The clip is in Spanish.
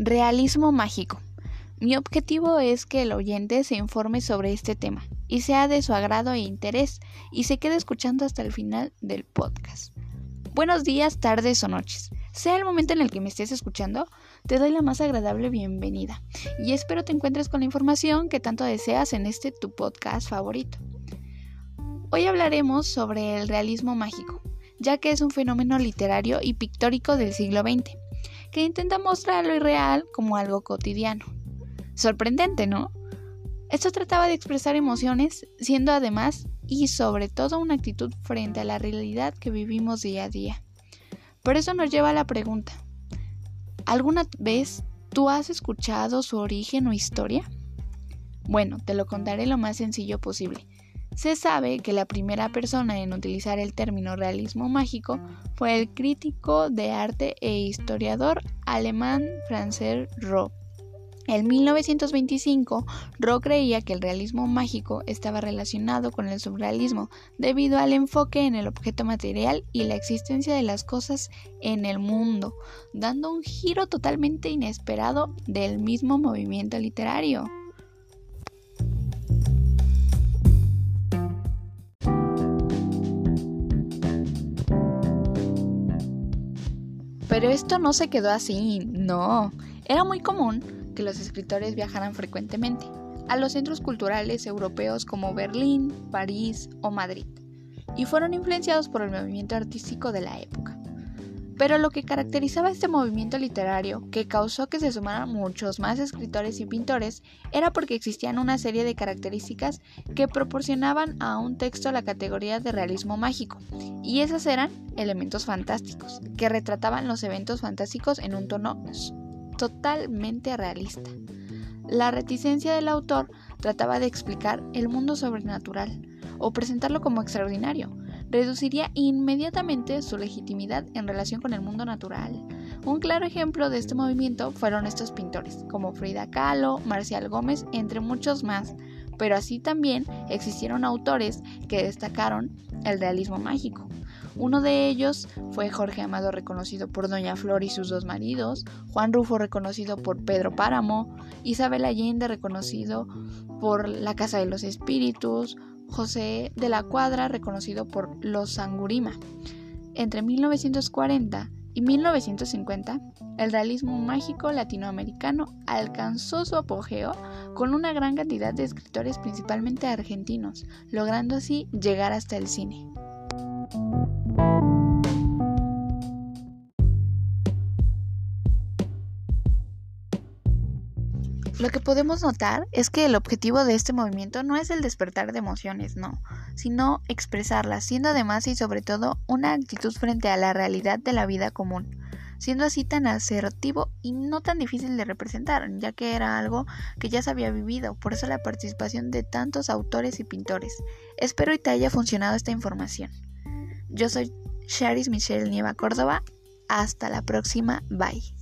Realismo mágico. Mi objetivo es que el oyente se informe sobre este tema y sea de su agrado e interés y se quede escuchando hasta el final del podcast. Buenos días, tardes o noches. Sea el momento en el que me estés escuchando, te doy la más agradable bienvenida y espero te encuentres con la información que tanto deseas en este tu podcast favorito. Hoy hablaremos sobre el realismo mágico, ya que es un fenómeno literario y pictórico del siglo XX que intenta mostrar lo irreal como algo cotidiano. Sorprendente, ¿no? Esto trataba de expresar emociones, siendo además y sobre todo una actitud frente a la realidad que vivimos día a día. Por eso nos lleva a la pregunta, ¿alguna vez tú has escuchado su origen o historia? Bueno, te lo contaré lo más sencillo posible. Se sabe que la primera persona en utilizar el término realismo mágico fue el crítico de arte e historiador alemán Franz Roh. En 1925, Roh creía que el realismo mágico estaba relacionado con el surrealismo debido al enfoque en el objeto material y la existencia de las cosas en el mundo, dando un giro totalmente inesperado del mismo movimiento literario. Pero esto no se quedó así, no. Era muy común que los escritores viajaran frecuentemente a los centros culturales europeos como Berlín, París o Madrid, y fueron influenciados por el movimiento artístico de la época. Pero lo que caracterizaba este movimiento literario, que causó que se sumaran muchos más escritores y pintores, era porque existían una serie de características que proporcionaban a un texto la categoría de realismo mágico, y esas eran elementos fantásticos, que retrataban los eventos fantásticos en un tono totalmente realista. La reticencia del autor trataba de explicar el mundo sobrenatural o presentarlo como extraordinario, reduciría inmediatamente su legitimidad en relación con el mundo natural. Un claro ejemplo de este movimiento fueron estos pintores, como Frida Kahlo, Marcial Gómez, entre muchos más, pero así también existieron autores que destacaron el realismo mágico. Uno de ellos fue Jorge Amado, reconocido por Doña Flor y sus dos maridos, Juan Rufo, reconocido por Pedro Páramo, Isabel Allende, reconocido por La Casa de los Espíritus, José de la Cuadra, reconocido por los Sangurima. Entre 1940 y 1950, el realismo mágico latinoamericano alcanzó su apogeo con una gran cantidad de escritores principalmente argentinos, logrando así llegar hasta el cine. Lo que podemos notar es que el objetivo de este movimiento no es el despertar de emociones, no, sino expresarlas, siendo además y sobre todo una actitud frente a la realidad de la vida común, siendo así tan asertivo y no tan difícil de representar, ya que era algo que ya se había vivido, por eso la participación de tantos autores y pintores. Espero y te haya funcionado esta información. Yo soy Charis Michelle Nieva Córdoba, hasta la próxima, bye.